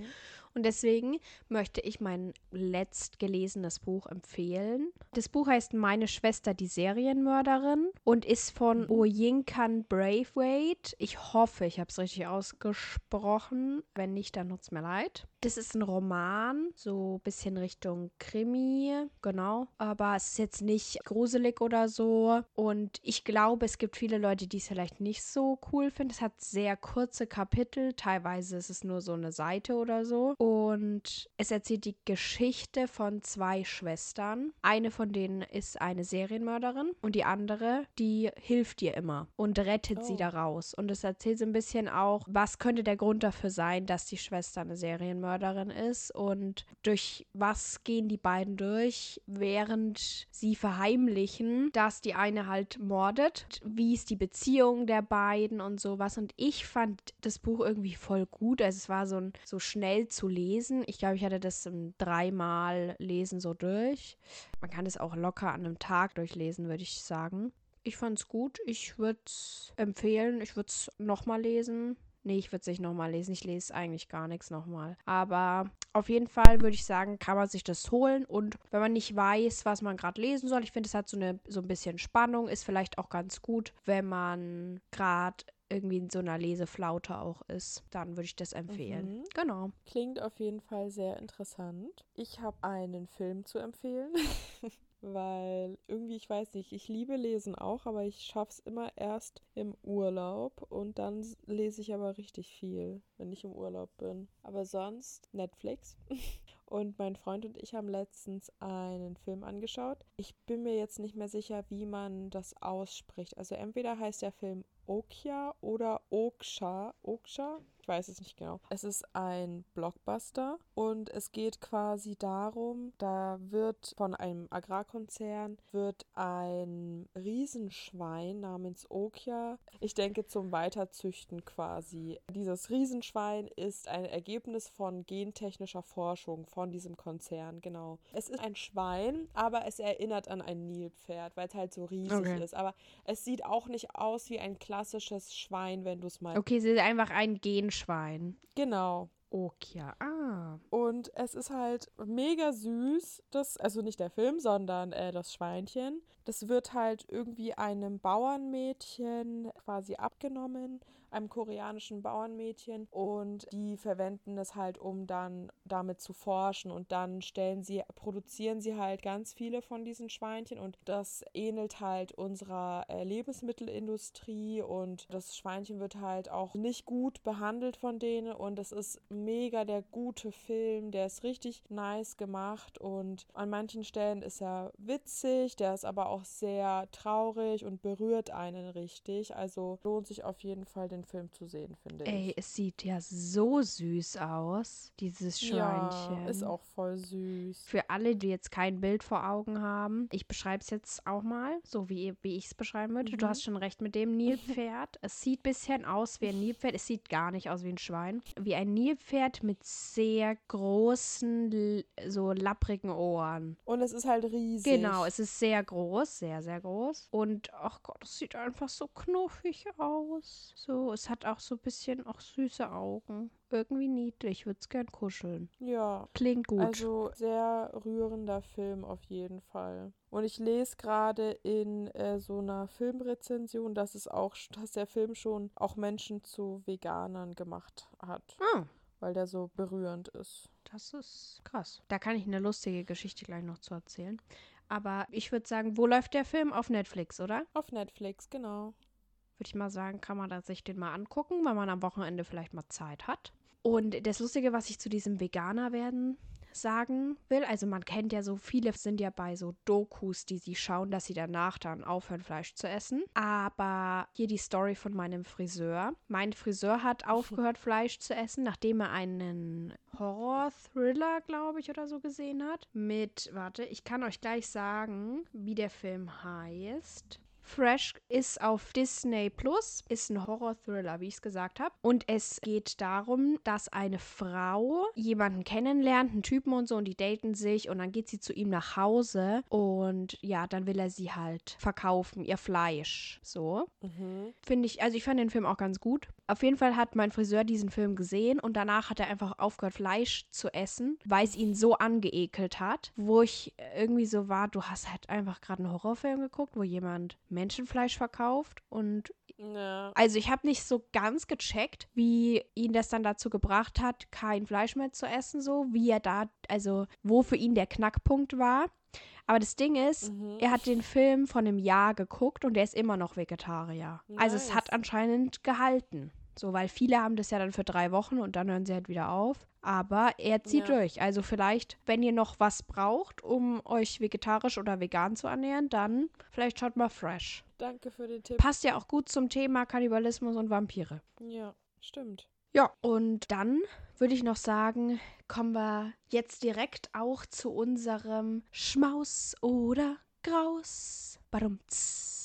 Und deswegen möchte ich mein letzt gelesenes Buch empfehlen. Das Buch heißt Meine Schwester, die Serienmörderin und ist von mhm. Oyinkan Braithwaite. Ich hoffe, ich habe es richtig ausgesprochen. Wenn nicht, dann tut es mir leid. Das ist ein Roman, so ein bisschen Richtung Krimi, genau. Aber es ist jetzt nicht gruselig oder so. Und ich glaube, es gibt viele Leute, die es vielleicht nicht so cool finden. Es hat sehr kurze Kapitel. Teilweise ist es nur so eine Seite oder so. Und es erzählt die Geschichte von zwei Schwestern. Eine von denen ist eine Serienmörderin und die andere, die hilft ihr immer und rettet oh. sie da raus. Und es erzählt so ein bisschen auch, was könnte der Grund dafür sein, dass die Schwester eine Serienmörderin ist und durch was gehen die beiden durch, während sie verheimlichen, dass die eine halt mordet. Wie ist die Beziehung der beiden und sowas. Und ich fand das Buch irgendwie voll gut. Also es war so, ein, so schnell zu lesen. Ich glaube, ich hatte das dreimal lesen so durch. Man kann es auch locker an einem Tag durchlesen, würde ich sagen. Ich fand es gut. Ich würde es empfehlen. Ich würde es nochmal lesen. Nee, ich würde es nicht nochmal lesen. Ich lese eigentlich gar nichts nochmal. Aber auf jeden Fall würde ich sagen, kann man sich das holen. Und wenn man nicht weiß, was man gerade lesen soll, ich finde, es hat so, eine, so ein bisschen Spannung. Ist vielleicht auch ganz gut, wenn man gerade irgendwie in so einer Leseflaute auch ist, dann würde ich das empfehlen. Mhm. Genau. Klingt auf jeden Fall sehr interessant. Ich habe einen Film zu empfehlen. *laughs* weil irgendwie, ich weiß nicht, ich liebe Lesen auch, aber ich schaffe es immer erst im Urlaub und dann lese ich aber richtig viel, wenn ich im Urlaub bin. Aber sonst Netflix. *laughs* Und mein Freund und ich haben letztens einen Film angeschaut. Ich bin mir jetzt nicht mehr sicher, wie man das ausspricht. Also entweder heißt der Film Okja oder Oksha. Oksha? Ich weiß es nicht genau. Es ist ein Blockbuster und es geht quasi darum, da wird von einem Agrarkonzern wird ein Riesenschwein namens Okja, ich denke zum Weiterzüchten quasi. Dieses Riesenschwein ist ein Ergebnis von gentechnischer Forschung von diesem Konzern, genau. Es ist ein Schwein, aber es erinnert an ein Nilpferd, weil es halt so riesig okay. ist. Aber es sieht auch nicht aus wie ein klassisches Schwein, wenn du es mal. Okay, es ist einfach ein Genschwein. Schwein. Genau. Okay, ah. Und es ist halt mega süß, das, also nicht der Film, sondern äh, das Schweinchen. Das wird halt irgendwie einem Bauernmädchen quasi abgenommen einem koreanischen Bauernmädchen. Und die verwenden es halt, um dann damit zu forschen. Und dann stellen sie, produzieren sie halt ganz viele von diesen Schweinchen. Und das ähnelt halt unserer äh, Lebensmittelindustrie. Und das Schweinchen wird halt auch nicht gut behandelt von denen. Und es ist mega der gute Film, der ist richtig nice gemacht. Und an manchen Stellen ist er witzig, der ist aber auch sehr traurig und berührt einen richtig, also lohnt sich auf jeden Fall den Film zu sehen, finde ich. Ey, es sieht ja so süß aus, dieses Schweinchen. Ja, ist auch voll süß. Für alle, die jetzt kein Bild vor Augen haben, ich beschreibe es jetzt auch mal, so wie, wie ich es beschreiben würde. Mhm. Du hast schon recht mit dem Nilpferd. es sieht ein bisschen aus wie ein Nilpferd. Es sieht gar nicht aus wie ein Schwein. Wie ein Nilpferd mit sehr großen, so lapprigen Ohren. Und es ist halt riesig. Genau, es ist sehr groß, sehr, sehr groß. Und, ach Gott, es sieht einfach so knuffig aus. So, es hat auch so ein bisschen auch süße Augen. Irgendwie niedlich, würde es gern kuscheln. Ja. Klingt gut. Also sehr rührender Film auf jeden Fall. Und ich lese gerade in äh, so einer Filmrezension, dass es auch, dass der Film schon auch Menschen zu Veganern gemacht hat. Ah. Weil der so berührend ist. Das ist krass. Da kann ich eine lustige Geschichte gleich noch zu erzählen. Aber ich würde sagen, wo läuft der Film? Auf Netflix, oder? Auf Netflix, genau würde ich mal sagen, kann man sich den mal angucken, weil man am Wochenende vielleicht mal Zeit hat. Und das Lustige, was ich zu diesem Veganer werden sagen will, also man kennt ja so, viele sind ja bei so Dokus, die sie schauen, dass sie danach dann aufhören, Fleisch zu essen. Aber hier die Story von meinem Friseur. Mein Friseur hat *laughs* aufgehört, Fleisch zu essen, nachdem er einen Horror-Thriller, glaube ich, oder so gesehen hat. Mit, warte, ich kann euch gleich sagen, wie der Film heißt. Fresh ist auf Disney Plus, ist ein Horror-Thriller, wie ich es gesagt habe. Und es geht darum, dass eine Frau jemanden kennenlernt, einen Typen und so, und die daten sich und dann geht sie zu ihm nach Hause und ja, dann will er sie halt verkaufen, ihr Fleisch. So. Mhm. Finde ich, also ich fand den Film auch ganz gut. Auf jeden Fall hat mein Friseur diesen Film gesehen und danach hat er einfach aufgehört, Fleisch zu essen, weil es ihn so angeekelt hat, wo ich irgendwie so war, du hast halt einfach gerade einen Horrorfilm geguckt, wo jemand Menschenfleisch verkauft und ja. also ich habe nicht so ganz gecheckt, wie ihn das dann dazu gebracht hat, kein Fleisch mehr zu essen, so wie er da, also wo für ihn der Knackpunkt war. Aber das Ding ist, mhm. er hat den Film von einem Jahr geguckt und er ist immer noch Vegetarier. Nice. Also es hat anscheinend gehalten. So, weil viele haben das ja dann für drei Wochen und dann hören sie halt wieder auf. Aber er zieht ja. durch. Also vielleicht, wenn ihr noch was braucht, um euch vegetarisch oder vegan zu ernähren, dann vielleicht schaut mal Fresh. Danke für den Tipp. Passt ja auch gut zum Thema Kannibalismus und Vampire. Ja, stimmt. Ja, und dann würde ich noch sagen, kommen wir jetzt direkt auch zu unserem Schmaus oder Graus. Badumts.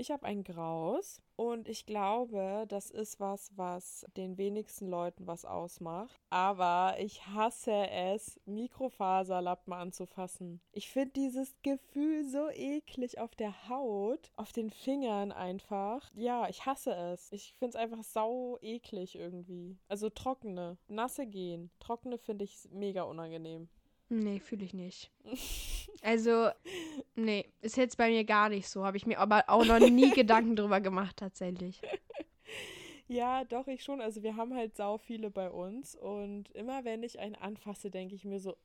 Ich habe ein Graus und ich glaube, das ist was, was den wenigsten Leuten was ausmacht. Aber ich hasse es, Mikrofaserlappen anzufassen. Ich finde dieses Gefühl so eklig auf der Haut, auf den Fingern einfach. Ja, ich hasse es. Ich finde es einfach sau eklig irgendwie. Also trockene, nasse gehen. Trockene finde ich mega unangenehm. Nee, fühle ich nicht. Also, nee, ist jetzt bei mir gar nicht so. Habe ich mir aber auch noch nie *laughs* Gedanken drüber gemacht, tatsächlich. Ja, doch, ich schon. Also wir haben halt sau viele bei uns und immer wenn ich einen anfasse, denke ich mir so,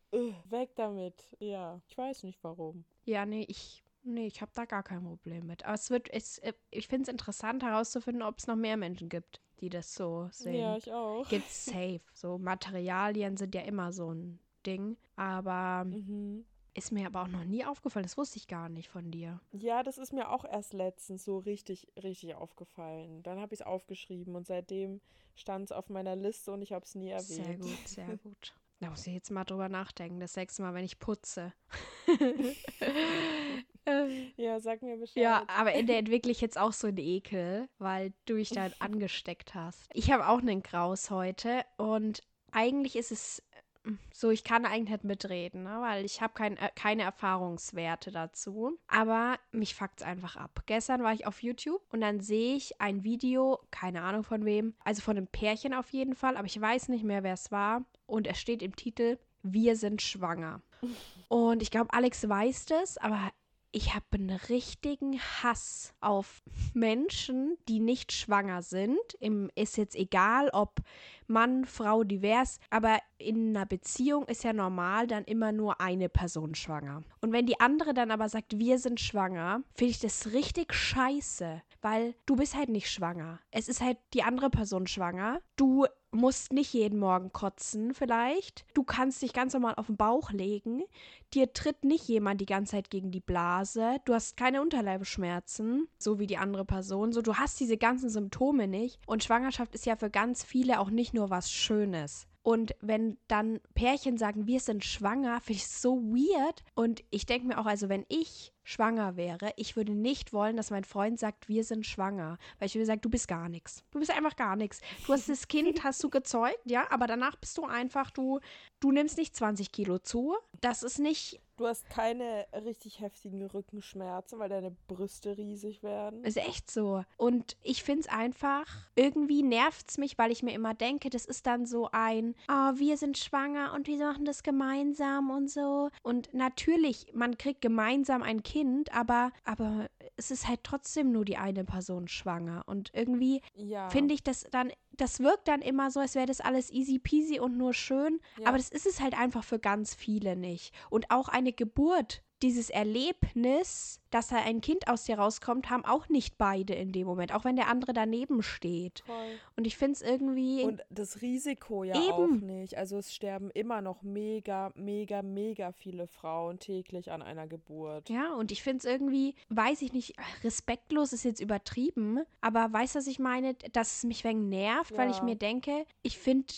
weg damit. Ja, ich weiß nicht warum. Ja, nee, ich, nee, ich habe da gar kein Problem mit. Aber es wird, es, äh, ich finde es interessant herauszufinden, ob es noch mehr Menschen gibt, die das so sehen. Ja, ich auch. Gibt's safe. So Materialien sind ja immer so ein Ding. Aber mhm. ist mir aber auch noch nie aufgefallen. Das wusste ich gar nicht von dir. Ja, das ist mir auch erst letztens so richtig, richtig aufgefallen. Dann habe ich es aufgeschrieben und seitdem stand es auf meiner Liste und ich habe es nie erwähnt. Sehr gut, sehr *laughs* gut. Da muss ich jetzt mal drüber nachdenken. Das nächste Mal, wenn ich putze. *laughs* ja, sag mir Bescheid. Ja, aber in der entwickle ich jetzt auch so einen Ekel, weil du dich da *laughs* angesteckt hast. Ich habe auch einen Graus heute und eigentlich ist es so, ich kann eigentlich nicht mitreden, ne? weil ich habe kein, äh, keine Erfahrungswerte dazu. Aber mich fuckt es einfach ab. Gestern war ich auf YouTube und dann sehe ich ein Video, keine Ahnung von wem, also von einem Pärchen auf jeden Fall, aber ich weiß nicht mehr, wer es war. Und es steht im Titel, wir sind schwanger. *laughs* Und ich glaube, Alex weiß das, aber ich habe einen richtigen Hass auf Menschen, die nicht schwanger sind. Im, ist jetzt egal, ob Mann, Frau, divers, aber in einer Beziehung ist ja normal dann immer nur eine Person schwanger. Und wenn die andere dann aber sagt, wir sind schwanger, finde ich das richtig scheiße, weil du bist halt nicht schwanger. Es ist halt die andere Person schwanger. Du musst nicht jeden Morgen kotzen vielleicht. Du kannst dich ganz normal auf den Bauch legen. Dir tritt nicht jemand die ganze Zeit gegen die Blase. Du hast keine Unterleibsschmerzen, so wie die andere Person. So, du hast diese ganzen Symptome nicht. Und Schwangerschaft ist ja für ganz viele auch nicht nur was Schönes. Und wenn dann Pärchen sagen, wir sind schwanger, finde ich so weird. Und ich denke mir auch, also wenn ich schwanger wäre, ich würde nicht wollen, dass mein Freund sagt, wir sind schwanger. Weil ich würde sagen, du bist gar nichts. Du bist einfach gar nichts. Du hast das Kind, *laughs* hast du gezeugt, ja, aber danach bist du einfach, du, du nimmst nicht 20 Kilo zu. Das ist nicht Du hast keine richtig heftigen Rückenschmerzen, weil deine Brüste riesig werden. Ist echt so. Und ich finde es einfach, irgendwie nervt es mich, weil ich mir immer denke, das ist dann so ein, oh, wir sind schwanger und wir machen das gemeinsam und so. Und natürlich, man kriegt gemeinsam ein Kind, aber, aber es ist halt trotzdem nur die eine Person schwanger. Und irgendwie ja. finde ich das dann das wirkt dann immer so, als wäre das alles easy peasy und nur schön. Ja. Aber das ist es halt einfach für ganz viele nicht. Und auch eine Geburt dieses Erlebnis, dass da ein Kind aus dir rauskommt, haben auch nicht beide in dem Moment, auch wenn der andere daneben steht. Voll. Und ich finde es irgendwie. Und das Risiko ja eben. auch nicht. Also es sterben immer noch mega, mega, mega viele Frauen täglich an einer Geburt. Ja, und ich finde es irgendwie, weiß ich nicht, respektlos ist jetzt übertrieben, aber weiß, was ich meine, dass es mich wegen nervt, ja. weil ich mir denke, ich finde,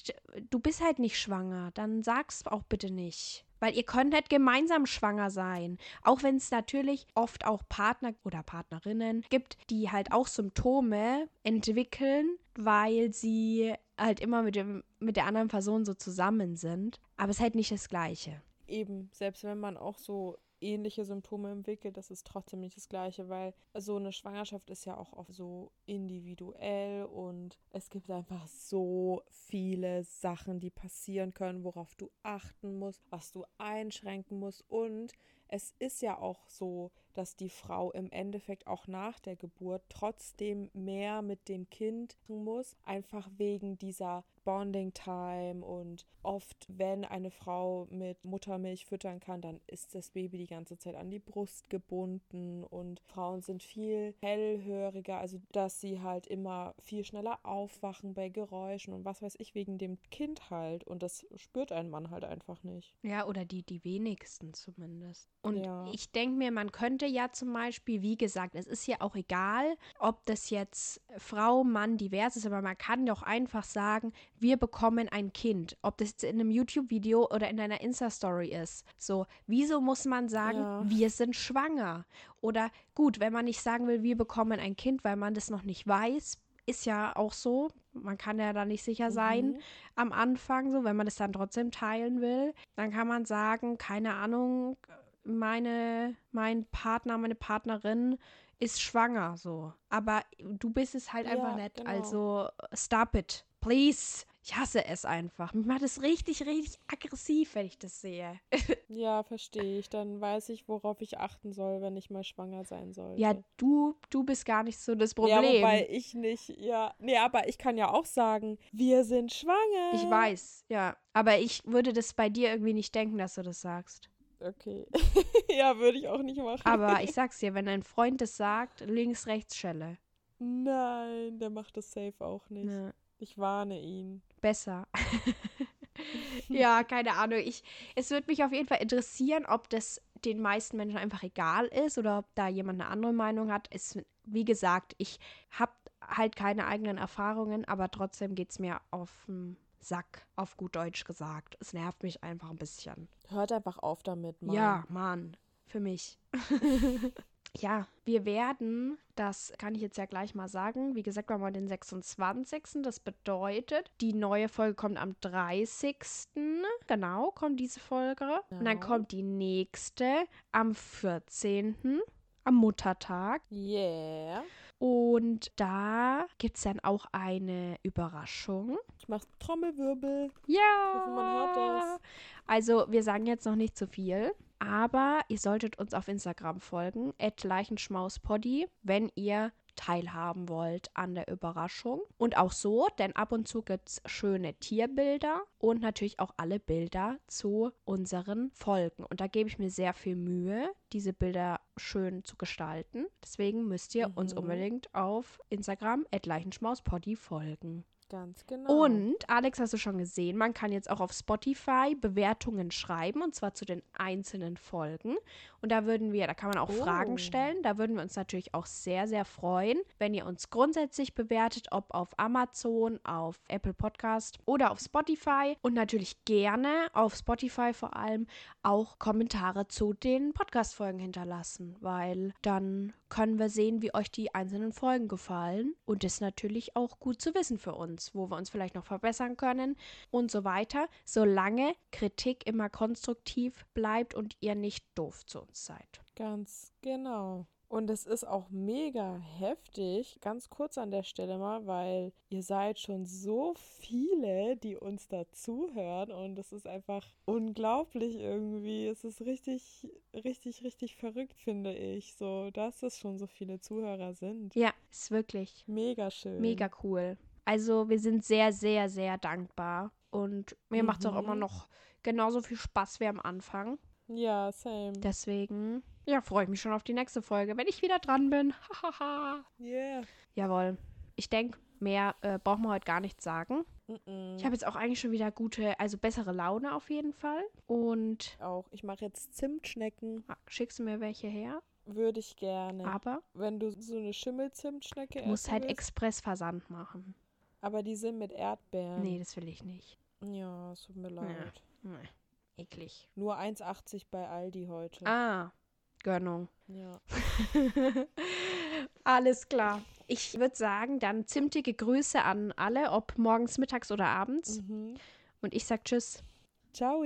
du bist halt nicht schwanger, dann sag's auch bitte nicht. Weil ihr könnt nicht gemeinsam schwanger sein. Auch wenn es natürlich oft auch Partner oder Partnerinnen gibt, die halt auch Symptome entwickeln, weil sie halt immer mit, dem, mit der anderen Person so zusammen sind. Aber es ist halt nicht das Gleiche. Eben, selbst wenn man auch so ähnliche Symptome entwickelt, das ist trotzdem nicht das Gleiche, weil so eine Schwangerschaft ist ja auch oft so individuell und es gibt einfach so viele Sachen, die passieren können, worauf du achten musst, was du einschränken musst. Und es ist ja auch so, dass die Frau im Endeffekt auch nach der Geburt trotzdem mehr mit dem Kind muss, einfach wegen dieser Bonding Time und oft, wenn eine Frau mit Muttermilch füttern kann, dann ist das Baby die ganze Zeit an die Brust gebunden und Frauen sind viel hellhöriger, also dass sie halt immer viel schneller aufwachen bei Geräuschen und was weiß ich wegen dem Kind halt und das spürt ein Mann halt einfach nicht. Ja, oder die die wenigsten zumindest. Und ja. ich denke mir, man könnte ja zum Beispiel, wie gesagt, es ist ja auch egal, ob das jetzt Frau, Mann divers ist, aber man kann doch einfach sagen, wir bekommen ein Kind. Ob das jetzt in einem YouTube-Video oder in einer Insta-Story ist. So, wieso muss man sagen, ja. wir sind schwanger? Oder gut, wenn man nicht sagen will, wir bekommen ein Kind, weil man das noch nicht weiß, ist ja auch so. Man kann ja da nicht sicher sein mhm. am Anfang, so, wenn man das dann trotzdem teilen will. Dann kann man sagen, keine Ahnung, meine, mein Partner, meine Partnerin ist schwanger, so. Aber du bist es halt ja, einfach nicht. Genau. Also, stop it. Please. Ich hasse es einfach. Mich macht es richtig, richtig aggressiv, wenn ich das sehe. *laughs* ja, verstehe ich. Dann weiß ich, worauf ich achten soll, wenn ich mal schwanger sein soll. Ja, du, du bist gar nicht so das Problem. Ja, wobei ich nicht, ja. Nee, aber ich kann ja auch sagen, wir sind schwanger. Ich weiß, ja. Aber ich würde das bei dir irgendwie nicht denken, dass du das sagst. Okay. *laughs* ja, würde ich auch nicht machen. Aber ich *laughs* sag's dir, wenn ein Freund das sagt, links, rechts Schelle. Nein, der macht das safe auch nicht. Ja. Ich warne ihn. Besser. *laughs* ja, keine Ahnung. Ich, es würde mich auf jeden Fall interessieren, ob das den meisten Menschen einfach egal ist oder ob da jemand eine andere Meinung hat. Es, wie gesagt, ich habe halt keine eigenen Erfahrungen, aber trotzdem geht es mir auf den Sack, auf gut Deutsch gesagt. Es nervt mich einfach ein bisschen. Hört einfach auf damit, Mann. Ja, Mann. Für mich. *laughs* ja, wir werden, das kann ich jetzt ja gleich mal sagen, wie gesagt, wir haben den 26. Das bedeutet, die neue Folge kommt am 30. Genau, kommt diese Folge. Genau. Und dann genau. kommt die nächste am 14. am Muttertag. Yeah. Und da gibt es dann auch eine Überraschung. Ich mache Trommelwirbel. Ja. Das. Also, wir sagen jetzt noch nicht zu viel. Aber ihr solltet uns auf Instagram folgen, leichenschmauspoddy, wenn ihr teilhaben wollt an der Überraschung. Und auch so, denn ab und zu gibt es schöne Tierbilder und natürlich auch alle Bilder zu unseren Folgen. Und da gebe ich mir sehr viel Mühe, diese Bilder schön zu gestalten. Deswegen müsst ihr mhm. uns unbedingt auf Instagram leichenschmauspoddy folgen. Ganz genau. Und, Alex, hast du schon gesehen, man kann jetzt auch auf Spotify Bewertungen schreiben und zwar zu den einzelnen Folgen. Und da würden wir, da kann man auch oh. Fragen stellen. Da würden wir uns natürlich auch sehr, sehr freuen, wenn ihr uns grundsätzlich bewertet, ob auf Amazon, auf Apple Podcast oder auf Spotify. Und natürlich gerne auf Spotify vor allem auch Kommentare zu den Podcast-Folgen hinterlassen, weil dann können wir sehen, wie euch die einzelnen Folgen gefallen. Und das ist natürlich auch gut zu wissen für uns, wo wir uns vielleicht noch verbessern können und so weiter, solange Kritik immer konstruktiv bleibt und ihr nicht doof zu uns seid. Ganz genau. Und es ist auch mega heftig, ganz kurz an der Stelle mal, weil ihr seid schon so viele, die uns dazuhören und es ist einfach unglaublich irgendwie. Es ist richtig, richtig, richtig verrückt, finde ich, so, dass es schon so viele Zuhörer sind. Ja, ist wirklich mega schön. Mega cool. Also wir sind sehr, sehr, sehr dankbar und mir mhm. macht es auch immer noch genauso viel Spaß wie am Anfang. Ja, same. Deswegen, ja, freue ich mich schon auf die nächste Folge, wenn ich wieder dran bin. *laughs* Hahaha. yeah. Jawohl. Ich denke, mehr äh, brauchen wir heute gar nicht sagen. Ich habe jetzt auch eigentlich schon wieder gute, also bessere Laune auf jeden Fall. Und. Auch. Ich mache jetzt Zimtschnecken. Ah, schickst du mir welche her? Würde ich gerne. Aber? Wenn du so eine Schimmelzimtschnecke Du musst halt willst. Expressversand machen. Aber die sind mit Erdbeeren. Nee, das will ich nicht. Ja, es tut mir leid. Ja. Nee. Eklig. Nur 1,80 bei Aldi heute. Ah, Gönnung. Ja. *laughs* Alles klar. Ich würde sagen, dann zimtige Grüße an alle, ob morgens, mittags oder abends. Mhm. Und ich sag Tschüss. Ciao.